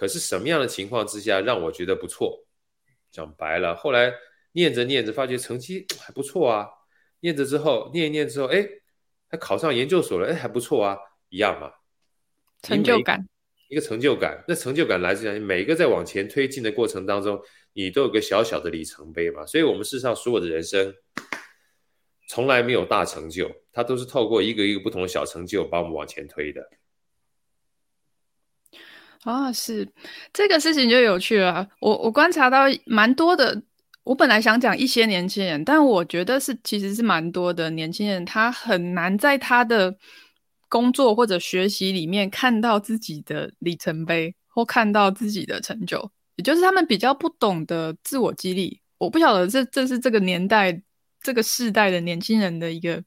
可是什么样的情况之下让我觉得不错？讲白了，后来念着念着，发觉成绩还不错啊。念着之后，念一念之后，哎，还考上研究所了，哎，还不错啊，一样嘛。成就感，一个成就感。那成就感来自于每一个在往前推进的过程当中，你都有个小小的里程碑嘛。所以，我们世上所有的人生从来没有大成就，它都是透过一个一个不同的小成就把我们往前推的。啊，是这个事情就有趣了。我我观察到蛮多的，我本来想讲一些年轻人，但我觉得是其实是蛮多的年轻人，他很难在他的工作或者学习里面看到自己的里程碑或看到自己的成就，也就是他们比较不懂得自我激励。我不晓得这这是这个年代这个世代的年轻人的一个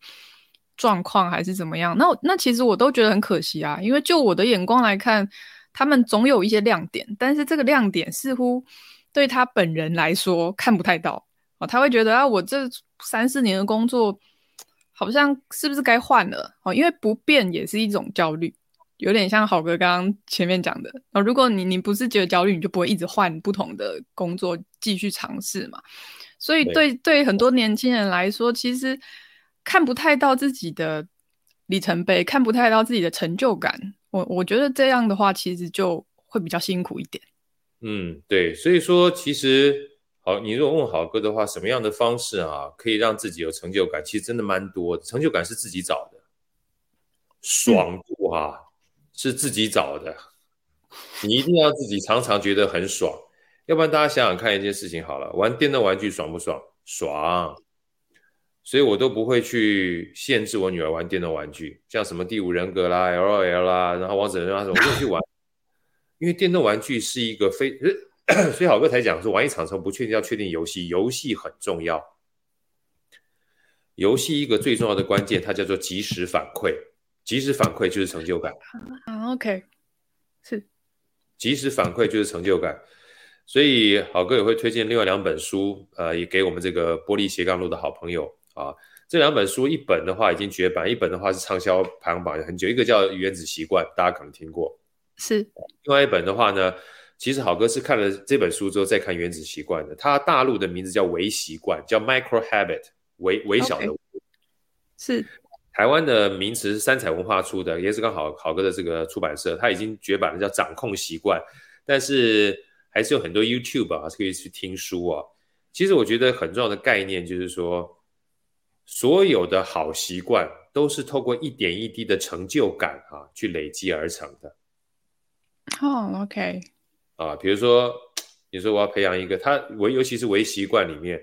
状况还是怎么样。那那其实我都觉得很可惜啊，因为就我的眼光来看。他们总有一些亮点，但是这个亮点似乎对他本人来说看不太到哦。他会觉得啊，我这三四年的工作好像是不是该换了哦？因为不变也是一种焦虑，有点像好哥刚刚前面讲的哦。如果你你不是觉得焦虑，你就不会一直换不同的工作继续尝试嘛。所以对对很多年轻人来说，其实看不太到自己的里程碑，看不太到自己的成就感。我我觉得这样的话，其实就会比较辛苦一点。嗯，对，所以说其实好，你如果问好哥的话，什么样的方式啊，可以让自己有成就感？其实真的蛮多，成就感是自己找的，爽度啊、是自己找的，你一定要自己常常觉得很爽，要不然大家想想看一件事情好了，玩电动玩具爽不爽？爽。所以我都不会去限制我女儿玩电动玩具，像什么第五人格啦、LOL 啦，然后王者荣耀什么，我不去玩，因为电动玩具是一个非，所以好哥才讲说，玩一场时候不确定要确定游戏，游戏很重要。游戏一个最重要的关键，它叫做及时反馈，及时反馈就是成就感。啊，OK，是，及时反馈就是成就感。所以好哥也会推荐另外两本书，呃，也给我们这个玻璃斜杠路的好朋友。啊，这两本书一本的话已经绝版，一本的话是畅销排行榜很久。一个叫《原子习惯》，大家可能听过。是。另外一本的话呢，其实好哥是看了这本书之后再看《原子习惯》的。它大陆的名字叫微习惯，叫 Micro Habit，微微小的。Okay. 是。台湾的名词是三彩文化出的，也是刚好好哥的这个出版社，它已经绝版了，叫掌控习惯。但是还是有很多 YouTube 啊可以去听书啊。其实我觉得很重要的概念就是说。所有的好习惯都是透过一点一滴的成就感啊，去累积而成的。哦、oh，OK，啊，比如说，你说我要培养一个他，微尤其是微习惯里面，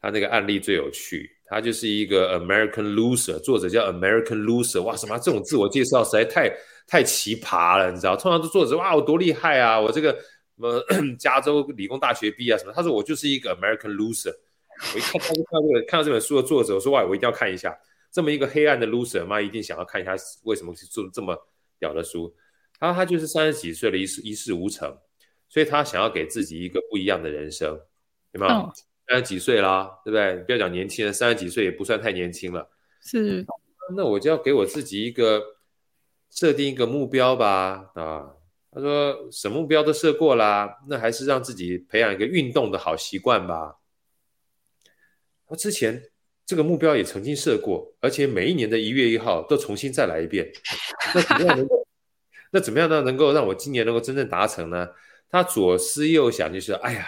他那个案例最有趣，他就是一个 American loser，作者叫 American loser，哇，什么这种自我介绍实在太太奇葩了，你知道？通常都作者哇，我多厉害啊，我这个什么 加州理工大学毕业啊什么，他说我就是一个 American loser。我一看，他就看这个，看到这本书的作者，我说哇，我一定要看一下这么一个黑暗的 loser，妈一定想要看一下为什么去做这么屌的书。他他就是三十几岁了，一事一事无成，所以他想要给自己一个不一样的人生，对吗？哦、三十几岁啦，对不对？不要讲年轻人，三十几岁也不算太年轻了。是，那我就要给我自己一个设定一个目标吧。啊，他说什么目标都设过啦，那还是让自己培养一个运动的好习惯吧。我之前这个目标也曾经设过，而且每一年的一月一号都重新再来一遍。那怎么样能够？那怎么样呢？能够让我今年能够真正达成呢？他左思右想，就是哎呀，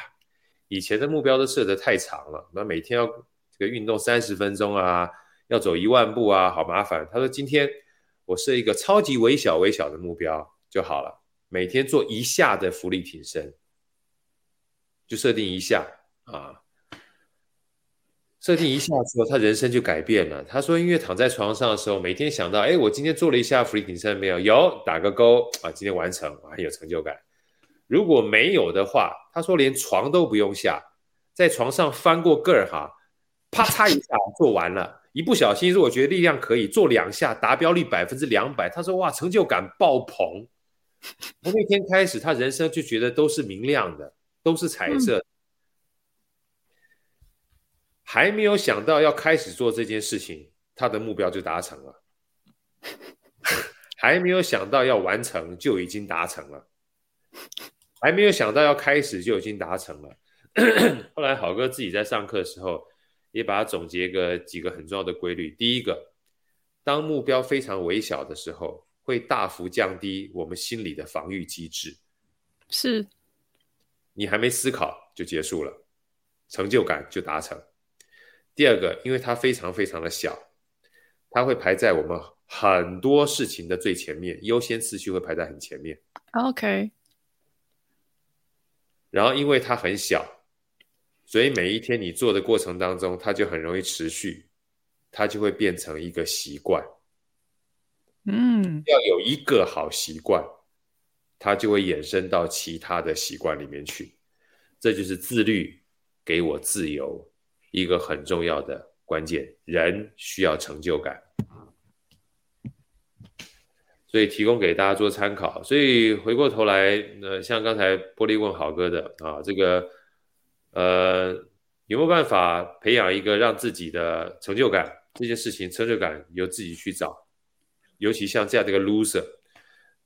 以前的目标都设得太长了，那每天要这个运动三十分钟啊，要走一万步啊，好麻烦。他说今天我设一个超级微小微小的目标就好了，每天做一下的浮力挺身，就设定一下啊。设定一下之后，他人生就改变了。他说，因为躺在床上的时候，每天想到，哎，我今天做了一下伏地挺身没有？有，打个勾啊，今天完成，很有成就感。如果没有的话，他说连床都不用下，在床上翻过个儿哈，啪嚓一下做完了。一不小心，如果觉得力量可以做两下，达标率百分之两百，他说哇，成就感爆棚。从那天开始，他人生就觉得都是明亮的，都是彩色的。嗯还没有想到要开始做这件事情，他的目标就达成了。还没有想到要完成，就已经达成了。还没有想到要开始就已经达成了。后来好哥自己在上课的时候，也把它总结个几个很重要的规律。第一个，当目标非常微小的时候，会大幅降低我们心理的防御机制。是，你还没思考就结束了，成就感就达成。第二个，因为它非常非常的小，它会排在我们很多事情的最前面，优先次序会排在很前面。OK。然后因为它很小。所以每一天你做的过程当中，它就很容易持续，它就会变成一个习惯。嗯，要有一个好习惯，它就会衍生到其他的习惯里面去。这就是自律给我自由一个很重要的关键。人需要成就感，所以提供给大家做参考。所以回过头来，呃，像刚才玻璃问好哥的啊，这个。呃，有没有办法培养一个让自己的成就感？这件事情成就感由自己去找，尤其像这样的一个 loser，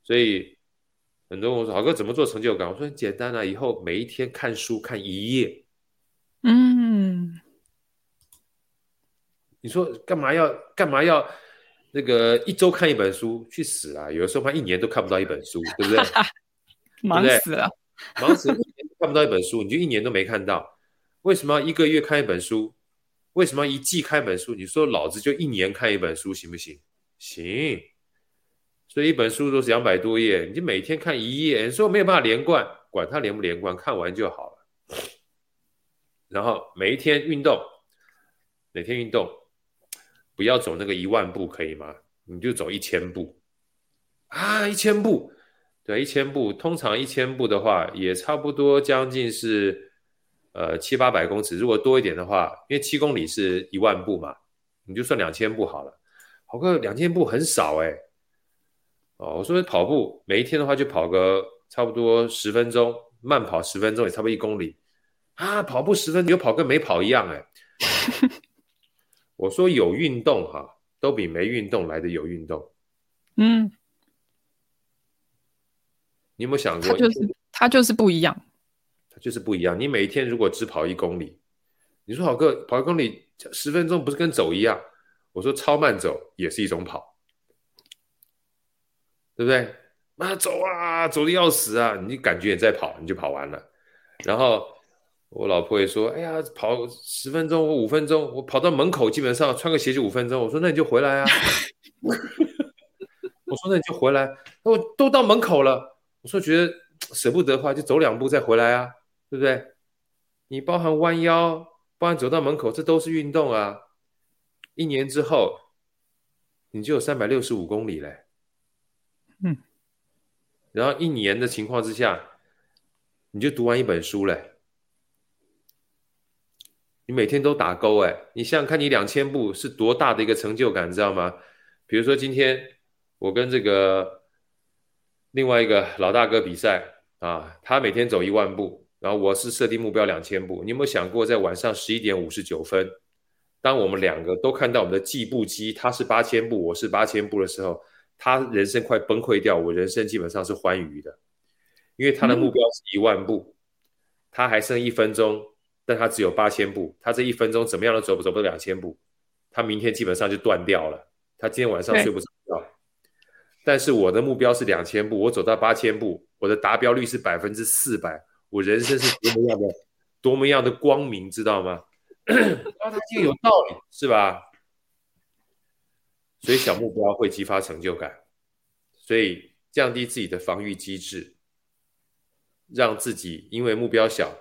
所以很多人我说，好哥怎么做成就感？我说很简单啊，以后每一天看书看一页。嗯，你说干嘛要干嘛要那个一周看一本书？去死啊！有的时候怕一年都看不到一本书，对不对？忙死了，忙死了。看不到一本书，你就一年都没看到。为什么要一个月看一本书？为什么要一季看一本书？你说老子就一年看一本书行不行？行。所以一本书都是两百多页，你就每天看一页。你说没有办法连贯，管它连不连贯，看完就好了。然后每一天运动，每天运动，不要走那个一万步，可以吗？你就走一千步啊，一千步。对，一千步，通常一千步的话，也差不多将近是，呃，七八百公尺。如果多一点的话，因为七公里是一万步嘛，你就算两千步好了。跑个两千步很少哎。哦，我说跑步，每一天的话就跑个差不多十分钟，慢跑十分钟也差不多一公里。啊，跑步十分钟，有跑跟没跑一样哎。我说有运动哈，都比没运动来的有运动。嗯。你有没有想过？它就是它就是不一样，它就是不一样。你每一天如果只跑一公里，你说好哥跑一公里十分钟不是跟走一样？我说超慢走也是一种跑，对不对？那走啊，走的要死啊！你感觉也在跑，你就跑完了。然后我老婆也说：“哎呀，跑十分钟，我五分钟，我跑到门口基本上穿个鞋就五分钟。”我说：“那你就回来啊。” 我说：“那你就回来。”那我都到门口了。我说觉得舍不得的话，就走两步再回来啊，对不对？你包含弯腰，包含走到门口，这都是运动啊。一年之后，你就有三百六十五公里嘞。嗯。然后一年的情况之下，你就读完一本书嘞。你每天都打勾哎，你想想看，你两千步是多大的一个成就感，你知道吗？比如说今天我跟这个。另外一个老大哥比赛啊，他每天走一万步，然后我是设定目标两千步。你有没有想过，在晚上十一点五十九分，当我们两个都看到我们的计步机，他是八千步，我是八千步的时候，他人生快崩溃掉，我人生基本上是欢愉的，因为他的目标是一万步，他还剩一分钟，但他只有八千步，他这一分钟怎么样都走不走不了两千步，他明天基本上就断掉了，他今天晚上睡不着觉。但是我的目标是两千步，我走到八千步，我的达标率是百分之四百，我人生是多么样的多么样的光明，知道吗？啊，他这个有道理，是吧？所以小目标会激发成就感，所以降低自己的防御机制，让自己因为目标小，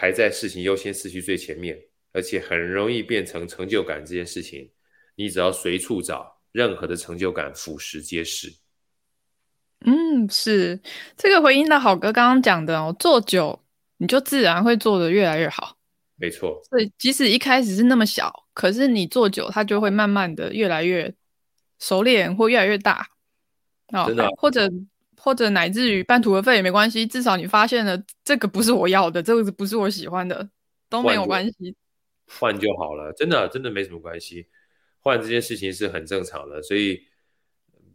排在事情优先次序最前面，而且很容易变成成就感这件事情，你只要随处找。任何的成就感，俯拾皆是。嗯，是这个回应到好哥刚刚讲的哦，做久你就自然会做得越来越好。没错，所以即使一开始是那么小，可是你做久，它就会慢慢的越来越熟练，或越来越大。哦，真的，或者或者乃至于半途而废也没关系，至少你发现了这个不是我要的，这个不是我喜欢的，都没有关系，换就好了，真的真的没什么关系。换这件事情是很正常的，所以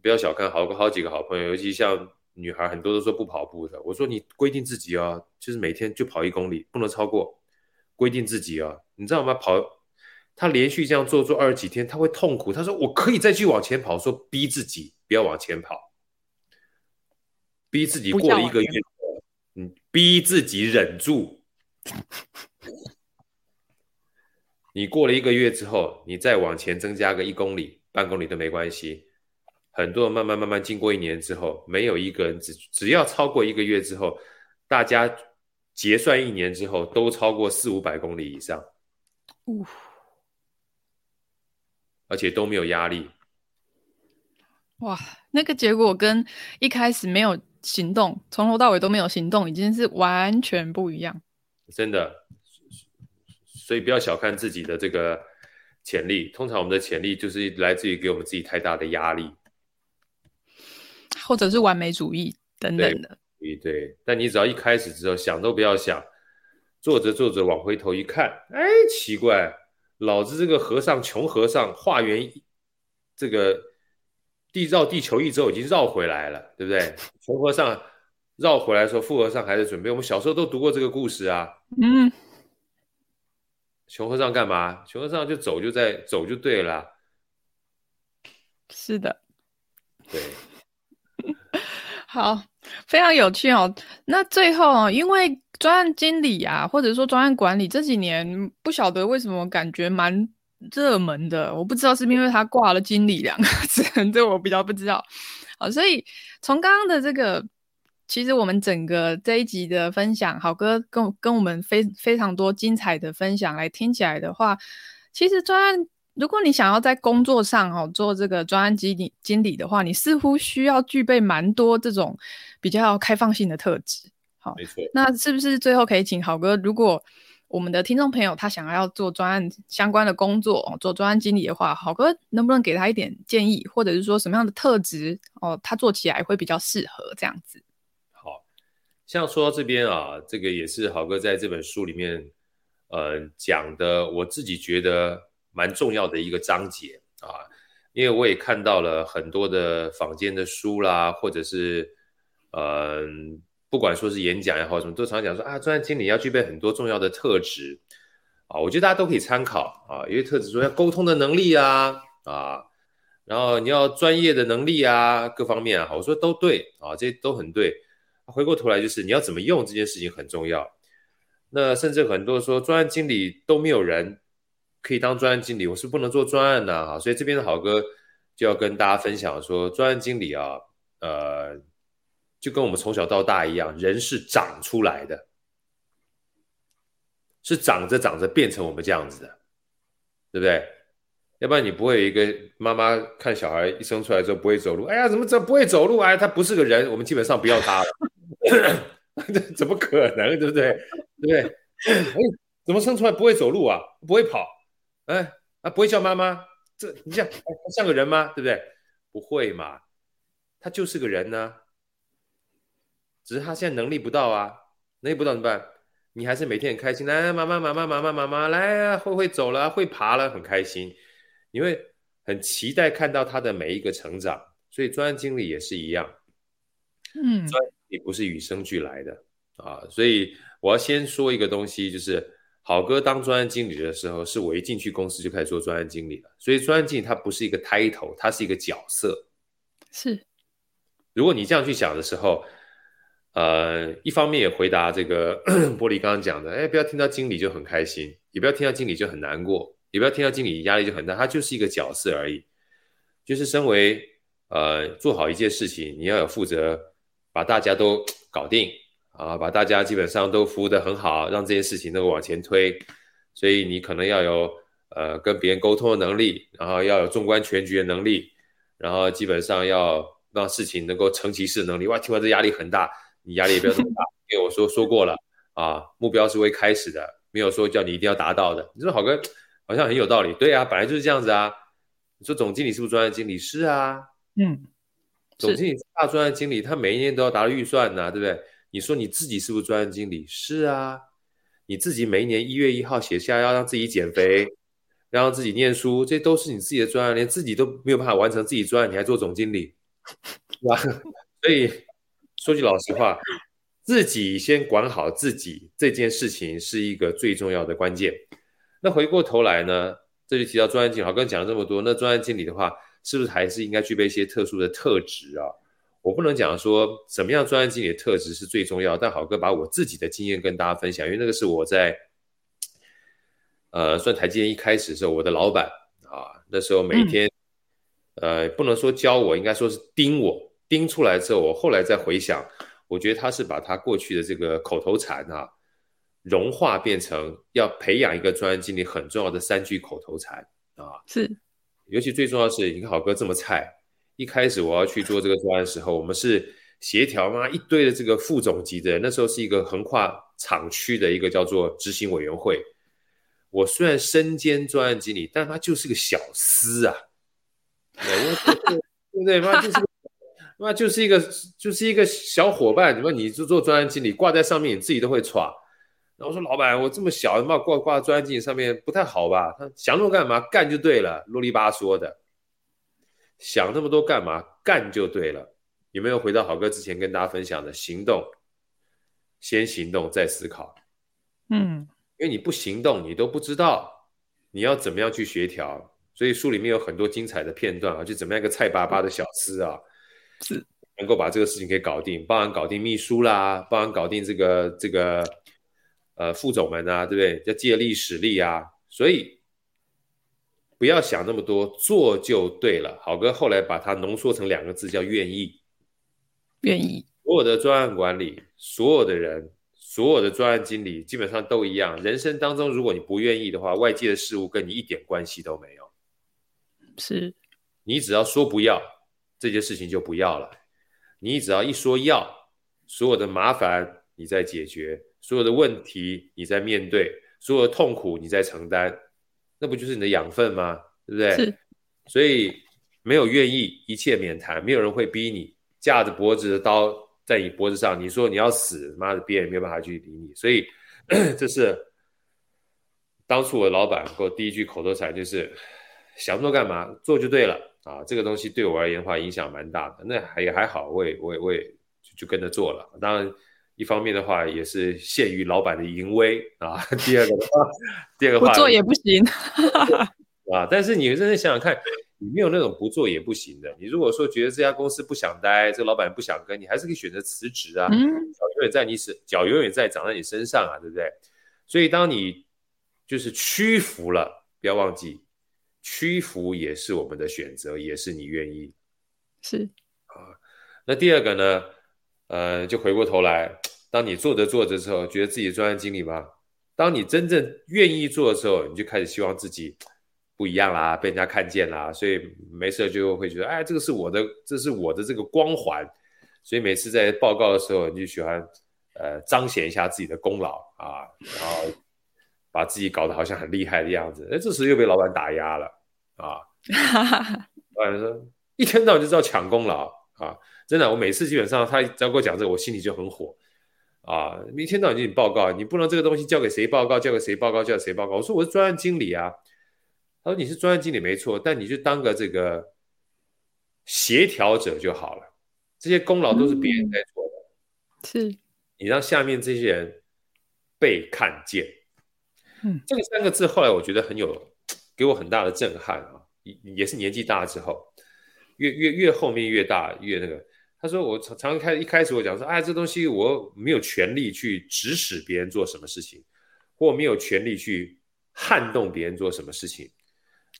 不要小看好好几个好朋友，尤其像女孩很多都说不跑步的，我说你规定自己啊，就是每天就跑一公里，不能超过，规定自己啊，你知道吗？跑，他连续这样做做二十几天，他会痛苦。他说我可以再去往前跑，说逼自己不要往前跑，逼自己过了一个月，嗯，逼自己忍住。你过了一个月之后，你再往前增加个一公里、半公里都没关系。很多人慢慢慢慢经过一年之后，没有一个人只只要超过一个月之后，大家结算一年之后都超过四五百公里以上，而且都没有压力。哇，那个结果跟一开始没有行动，从头到尾都没有行动，已经是完全不一样。真的。所以不要小看自己的这个潜力，通常我们的潜力就是来自于给我们自己太大的压力，或者是完美主义等等的。对，对，但你只要一开始之后想都不要想，做着做着往回头一看，哎，奇怪，老子这个和尚穷和尚化缘这个地绕地球一周已经绕回来了，对不对？穷和尚绕回来的时候，富和尚还在准备。我们小时候都读过这个故事啊。嗯。穷和尚干嘛？穷和尚就走，就在走就对了。是的，对，好，非常有趣哦。那最后，因为专案经理啊，或者说专案管理这几年，不晓得为什么感觉蛮热门的。我不知道是不是因为他挂了“经理”两个字，这我比较不知道。好，所以从刚刚的这个。其实我们整个这一集的分享，好哥跟跟我们非非常多精彩的分享来听起来的话，其实专案，如果你想要在工作上哦做这个专案经理经理的话，你似乎需要具备蛮多这种比较开放性的特质。好，没错。那是不是最后可以请好哥，如果我们的听众朋友他想要做专案相关的工作，做专案经理的话，郝哥能不能给他一点建议，或者是说什么样的特质哦，他做起来会比较适合这样子？好像说到这边啊，这个也是郝哥在这本书里面，呃，讲的，我自己觉得蛮重要的一个章节啊，因为我也看到了很多的坊间的书啦，或者是，嗯、不管说是演讲也好，什么都常讲说啊，专案经理要具备很多重要的特质啊，我觉得大家都可以参考啊，因为特质说要沟通的能力啊，啊，然后你要专业的能力啊，各方面啊，我说都对啊，这些都很对。回过头来就是你要怎么用这件事情很重要。那甚至很多说专案经理都没有人可以当专案经理，我是不能做专案的啊。所以这边的好哥就要跟大家分享说，专案经理啊，呃，就跟我们从小到大一样，人是长出来的，是长着长着变成我们这样子的，对不对？要不然你不会有一个妈妈看小孩一生出来之后不会走路，哎呀，怎么怎么不会走路？哎，他不是个人，我们基本上不要他了。这 怎么可能，对不对？对不对？哎，怎么生出来不会走路啊？不会跑？哎，啊，不会叫妈妈？这你像像个人吗？对不对？不会嘛？他就是个人呢、只是他现在能力不到啊，能力不到怎么办？你还是每天很开心，来、来，妈妈，妈妈，妈妈，妈妈，来啊，会会走了，会爬了，很开心，你会很期待看到他的每一个成长。所以专案经理也是一样，嗯，专也不是与生俱来的啊。所以我要先说一个东西，就是好哥当专案经理的时候，是我一进去公司就开始做专案经理了。所以专案经理他不是一个 title，他是一个角色。是，如果你这样去想的时候，呃，一方面也回答这个 玻璃刚刚讲的，哎，不要听到经理就很开心，也不要听到经理就很难过，也不要听到经理压力就很大，他就是一个角色而已。就是身为呃做好一件事情，你要有负责。把大家都 搞定啊，把大家基本上都服务的很好，让这件事情能够往前推。所以你可能要有呃跟别人沟通的能力，然后要有纵观全局的能力，然后基本上要让事情能够成其事的能力。哇，听完这压力很大，你压力也不要这么大，因为我说说过了啊，目标是会开始的，没有说叫你一定要达到的。你说好哥好像很有道理，对啊，本来就是这样子啊。你说总经理是不是专案经理？是啊，嗯。总经理是大专案经理，他每一年都要达到预算呐、啊，对不对？你说你自己是不是专案经理？是啊，你自己每一年一月一号写下要让自己减肥，让自己念书，这都是你自己的专案，连自己都没有办法完成自己专案，你还做总经理，是吧？所以说句老实话，自己先管好自己这件事情是一个最重要的关键。那回过头来呢，这就提到专案经理，好，刚刚讲了这么多，那专案经理的话，是不是还是应该具备一些特殊的特质啊？我不能讲说什么样专案经理的特质是最重要，但好哥把我自己的经验跟大家分享，因为那个是我在呃算台积电一开始的时候，我的老板啊，那时候每天、嗯、呃不能说教我，应该说是盯我，盯出来之后，我后来再回想，我觉得他是把他过去的这个口头禅啊。融化变成要培养一个专案经理很重要的三句口头禅啊，是，尤其最重要的是，你看好哥这么菜，一开始我要去做这个专案的时候，我们是协调嘛，一堆的这个副总级的人，那时候是一个横跨厂区的一个叫做执行委员会。我虽然身兼专案经理，但他就是个小司啊，对不对？妈就是，妈就是一个就是一个小伙伴，你说你就做专案经理，挂在上面，你自己都会闯。然后我说：“老板，我这么小，你把我挂挂专案经理上面不太好吧？他想那么多干嘛？干就对了，啰里吧嗦的，想那么多干嘛？干就对了。有没有回到好哥之前跟大家分享的行动？先行动再思考。嗯，因为你不行动，你都不知道你要怎么样去协调。所以书里面有很多精彩的片段啊，就怎么样一个菜巴巴的小司啊，是能够把这个事情给搞定，帮人搞定秘书啦，帮人搞定这个这个。”呃，副总们啊，对不对？要借力使力啊，所以不要想那么多，做就对了。好哥后来把它浓缩成两个字，叫愿意。愿意。所有的专案管理，所有的人，所有的专案经理，基本上都一样。人生当中，如果你不愿意的话，外界的事物跟你一点关系都没有。是。你只要说不要，这件事情就不要了。你只要一说要，所有的麻烦你在解决。所有的问题你在面对，所有的痛苦你在承担，那不就是你的养分吗？对不对？是。所以没有愿意，一切免谈。没有人会逼你，架着脖子的刀在你脖子上，你说你要死，妈的，别人也没有办法去理你。所以 这是当初我的老板给我第一句口头禅，就是想做干嘛，做就对了啊。这个东西对我而言的话，影响蛮大的。那还也还好，我也我也我也就，就跟着做了。当然。一方面的话，也是限于老板的淫威啊。第二个的话，第二个话不做也不行 啊。但是你认真想想看，你没有那种不做也不行的。你如果说觉得这家公司不想待，这个老板不想跟你，还是可以选择辞职啊。脚永远在你身，脚永远在长在你身上啊，对不对？所以当你就是屈服了，不要忘记，屈服也是我们的选择，也是你愿意。是啊。那第二个呢？呃，就回过头来，当你做着做着之后，觉得自己专案经理吗？当你真正愿意做的时候，你就开始希望自己不一样啦，被人家看见啦，所以没事就会觉得，哎，这个是我的，这是我的这个光环，所以每次在报告的时候，你就喜欢呃彰显一下自己的功劳啊，然后把自己搞得好像很厉害的样子，哎，这时又被老板打压了啊，老板说一天到晚就知道抢功劳啊。真的，我每次基本上他只要跟我讲这个，我心里就很火啊！一天到晚就你报告，你不能这个东西交给谁报告，交给谁报告，交给谁报告？我说我是专案经理啊。他说你是专案经理没错，但你就当个这个协调者就好了。这些功劳都是别人在做的，嗯、是你让下面这些人被看见。嗯，这个三个字后来我觉得很有给我很大的震撼啊！也也是年纪大之后，越越越后面越大越那个。他说：“我常常开一开始我讲说，哎，这东西我没有权利去指使别人做什么事情，或没有权利去撼动别人做什么事情。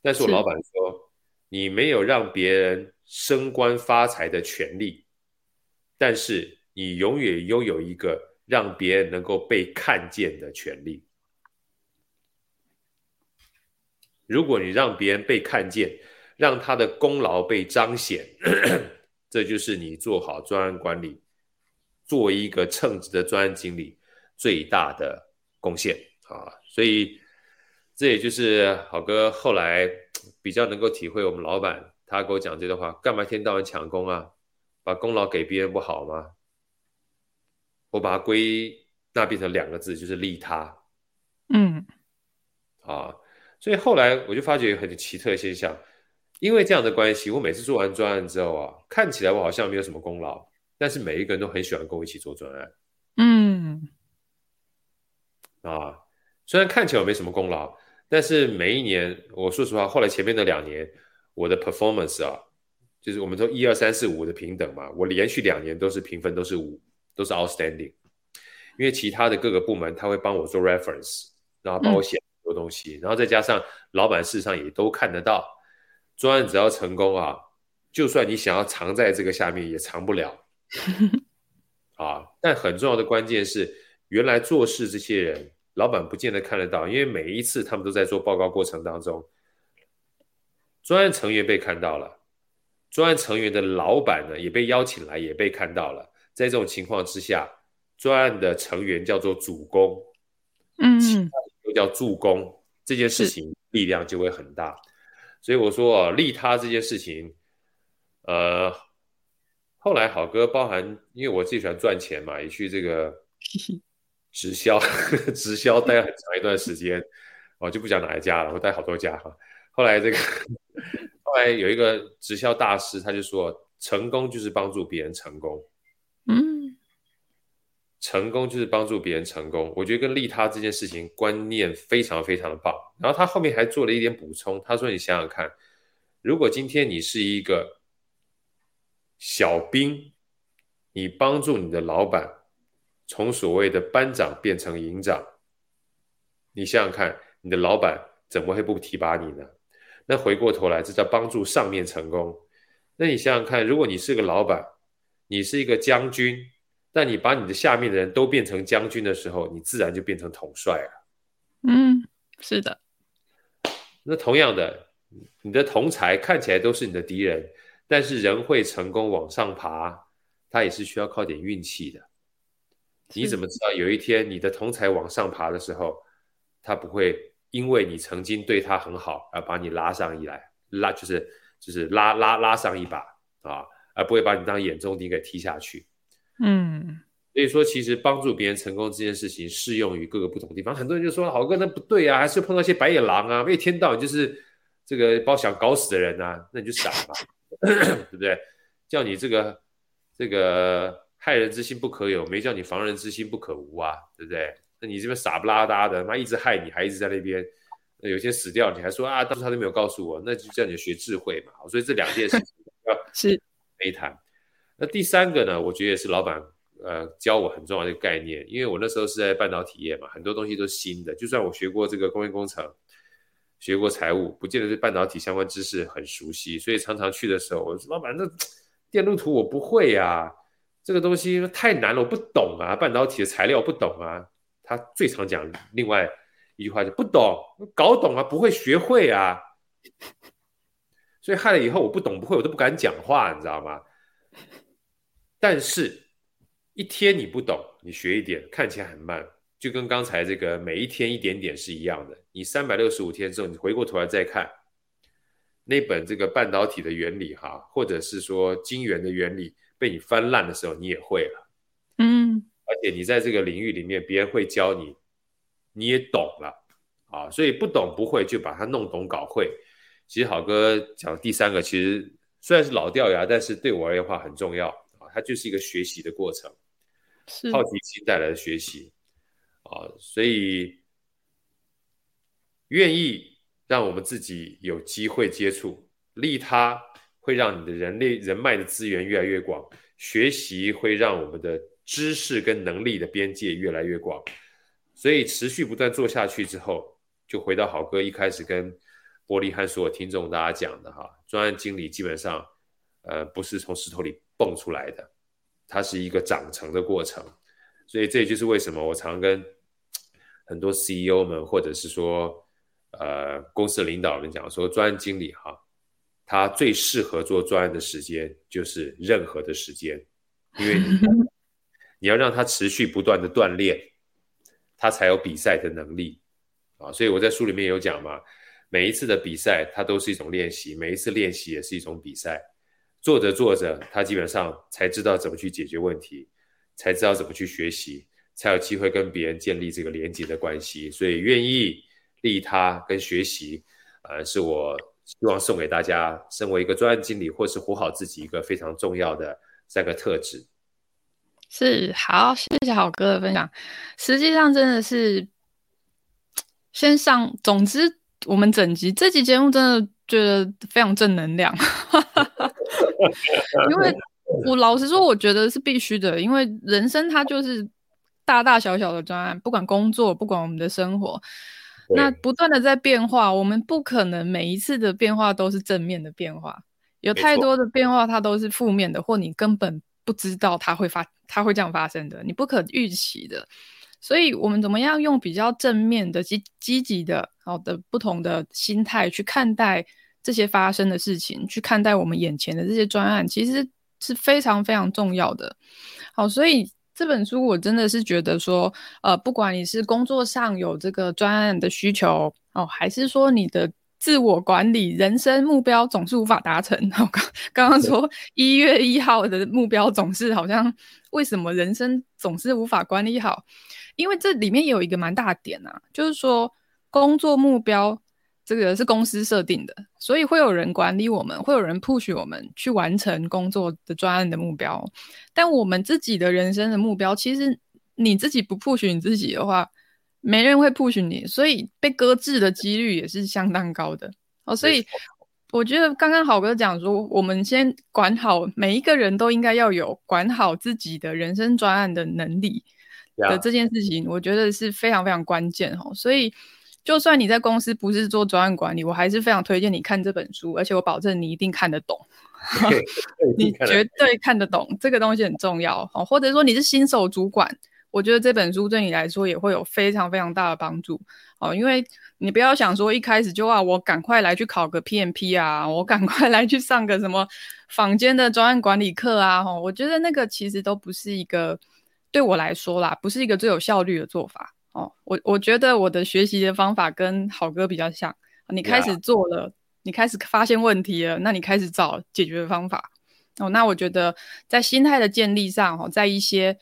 但是我老板说，你没有让别人升官发财的权利，但是你永远拥有一个让别人能够被看见的权利。如果你让别人被看见，让他的功劳被彰显。”这就是你做好专案管理，作为一个称职的专案经理最大的贡献啊！所以这也就是好哥后来比较能够体会我们老板他给我讲这段话：干嘛一天到晚抢功啊？把功劳给别人不好吗？我把它归纳变成两个字，就是利他。嗯，啊，所以后来我就发觉有很奇特的现象。因为这样的关系，我每次做完专案之后啊，看起来我好像没有什么功劳，但是每一个人都很喜欢跟我一起做专案。嗯，啊，虽然看起来我没什么功劳，但是每一年，我说实话，后来前面的两年，我的 performance 啊，就是我们说一二三四五的平等嘛，我连续两年都是评分都是五，都是 outstanding。因为其他的各个部门他会帮我做 reference，然后帮我写很多东西，嗯、然后再加上老板事实上也都看得到，专案只要成功啊，就算你想要藏在这个下面也藏不了。啊！但很重要的关键是，原来做事这些人，老板不见得看得到，因为每一次他们都在做报告过程当中，专案成员被看到了，专案成员的老板呢也被邀请来，也被看到了。在这种情况之下，专案的成员叫做主攻，嗯，又叫助攻，这件事情力量就会很大。所以我说啊，利他这件事情，呃。后来好哥包含，因为我自己喜欢赚钱嘛，也去这个 直销，直销待了很长一段时间，我就不讲哪一家了，我待好多家哈。后来这个，后来有一个直销大师，他就说，成功就是帮助别人成功，嗯，成功就是帮助别人成功。我觉得跟利他这件事情观念非常非常的棒。然后他后面还做了一点补充，他说：“你想想看，如果今天你是一个。”小兵，你帮助你的老板从所谓的班长变成营长，你想想看，你的老板怎么会不提拔你呢？那回过头来，这叫帮助上面成功。那你想想看，如果你是个老板，你是一个将军，但你把你的下面的人都变成将军的时候，你自然就变成统帅了。嗯，是的。那同样的，你的同才看起来都是你的敌人。但是人会成功往上爬，他也是需要靠点运气的。你怎么知道有一天你的同才往上爬的时候，他不会因为你曾经对他很好而把你拉上一来，拉就是就是拉拉拉上一把啊，而不会把你当眼中钉给踢下去。嗯，所以说其实帮助别人成功这件事情适用于各个不同地方。很多人就说：“好哥，那不对啊，还是碰到一些白眼狼啊，一天到晚就是这个把我想搞死的人啊，那你就傻吧。”对不对？叫你这个这个害人之心不可有，没叫你防人之心不可无啊，对不对？那你这边傻不拉哒的，妈一直害你，还一直在那边，有些死掉，你还说啊，当时他都没有告诉我，那就叫你学智慧嘛。所以这两件事情 要是没谈。那第三个呢，我觉得也是老板呃教我很重要的一个概念，因为我那时候是在半导体业嘛，很多东西都是新的，就算我学过这个工业工程。学过财务，不见得对半导体相关知识很熟悉，所以常常去的时候，我说老板，这 电路图我不会呀、这个东西太难了，我不懂啊，半导体的材料不懂啊。他最常讲另外一句话就不懂，搞懂啊，不会学会啊。所以害了以后我不懂不会，我都不敢讲话，你知道吗？但是，一天你不懂，你学一点，看起来很慢。就跟刚才这个每一天一点点是一样的。你三百六十五天之后，你回过头来再看那本这个半导体的原理哈，或者是说晶圆的原理被你翻烂的时候，你也会了。嗯，而且你在这个领域里面，别人会教你，你也懂了啊。所以不懂不会就把它弄懂搞会。其实好哥讲第三个，其实虽然是老掉牙，但是对我而言的话很重要啊。它就是一个学习的过程，是好奇心带来的学习。啊，所以愿意让我们自己有机会接触利他，会让你的人类人脉的资源越来越广；学习会让我们的知识跟能力的边界越来越广。所以持续不断做下去之后，就回到好哥一开始跟玻璃和所有听众大家讲的哈，专案经理基本上呃不是从石头里蹦出来的，它是一个长成的过程。所以这也就是为什么我常跟很多 CEO 们，或者是说，呃，公司的领导人讲说，专案经理哈，他最适合做专案的时间就是任何的时间，因为你，你要让他持续不断的锻炼，他才有比赛的能力啊。所以我在书里面有讲嘛，每一次的比赛，它都是一种练习，每一次练习也是一种比赛。做着做着，他基本上才知道怎么去解决问题，才知道怎么去学习。才有机会跟别人建立这个连接的关系，所以愿意利他跟学习，呃，是我希望送给大家，身为一个专案经理或是活好自己一个非常重要的三个特质。是，好，谢谢好哥的分享。实际上真的是先上，总之我们整集这集节目真的觉得非常正能量，因为我老实说，我觉得是必须的，因为人生它就是大大小小的专案，不管工作，不管我们的生活，那不断的在变化，我们不可能每一次的变化都是正面的变化，有太多的变化它都是负面的，或你根本不知道它会发。它会这样发生的，你不可预期的，所以我们怎么样用比较正面的、积积极的、好的不同的心态去看待这些发生的事情，去看待我们眼前的这些专案，其实是非常非常重要的。好，所以这本书我真的是觉得说，呃，不管你是工作上有这个专案的需求，哦，还是说你的。自我管理人生目标总是无法达成。我刚刚刚说一月一号的目标总是好像为什么人生总是无法管理好？因为这里面有一个蛮大的点啊，就是说工作目标这个是公司设定的，所以会有人管理我们，会有人 push 我们去完成工作的专案的目标。但我们自己的人生的目标，其实你自己不 push 你自己的话。没人会 push 你，所以被搁置的几率也是相当高的哦。所以我觉得刚刚好哥讲说，我们先管好每一个人都应该要有管好自己的人生专案的能力的这件事情，我觉得是非常非常关键哦。所以就算你在公司不是做专案管理，我还是非常推荐你看这本书，而且我保证你一定看得懂，你绝对看得懂这个东西很重要哦。或者说你是新手主管。我觉得这本书对你来说也会有非常非常大的帮助哦，因为你不要想说一开始就啊，我赶快来去考个 PMP 啊，我赶快来去上个什么坊间的专案管理课啊，哦，我觉得那个其实都不是一个对我来说啦，不是一个最有效率的做法哦。我我觉得我的学习的方法跟好哥比较像，你开始做了，你开始发现问题了，那你开始找解决的方法哦。那我觉得在心态的建立上，哦，在一些。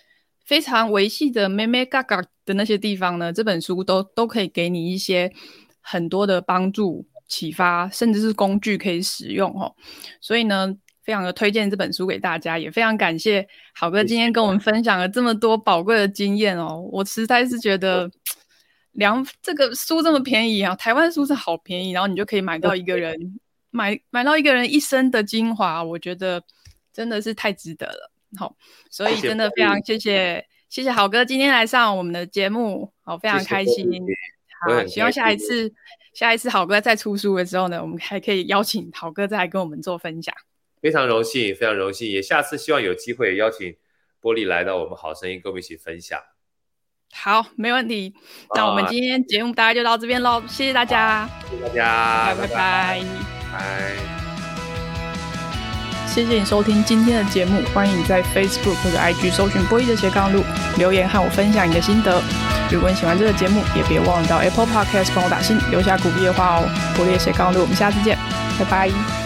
非常维系的咩咩嘎嘎的那些地方呢，这本书都都可以给你一些很多的帮助、启发，甚至是工具可以使用哦。所以呢，非常的推荐这本书给大家，也非常感谢好哥今天跟我们分享了这么多宝贵的经验哦。我实在是觉得，两这个书这么便宜啊，台湾书是好便宜，然后你就可以买到一个人买买到一个人一生的精华，我觉得真的是太值得了。好，所以真的非常谢谢谢谢好哥今天来上我们的节目，好，非常开心。好，希望下一次下一次好哥再出书的时候呢，我们还可以邀请好哥再来跟我们做分享。非常荣幸，非常荣幸，也下次希望有机会邀请玻璃来到我们好声音，跟我们一起分享。好，没问题。那我们今天节目大概就到这边喽，谢谢大家，谢谢大家，拜拜，拜。拜。谢谢你收听今天的节目，欢迎你在 Facebook 或者 IG 搜寻波莉的斜杠路留言和我分享你的心得。如果你喜欢这个节目，也别忘了到 Apple Podcast 帮我打星，留下鼓励的话哦。波莉的斜杠路，我们下次见，拜拜。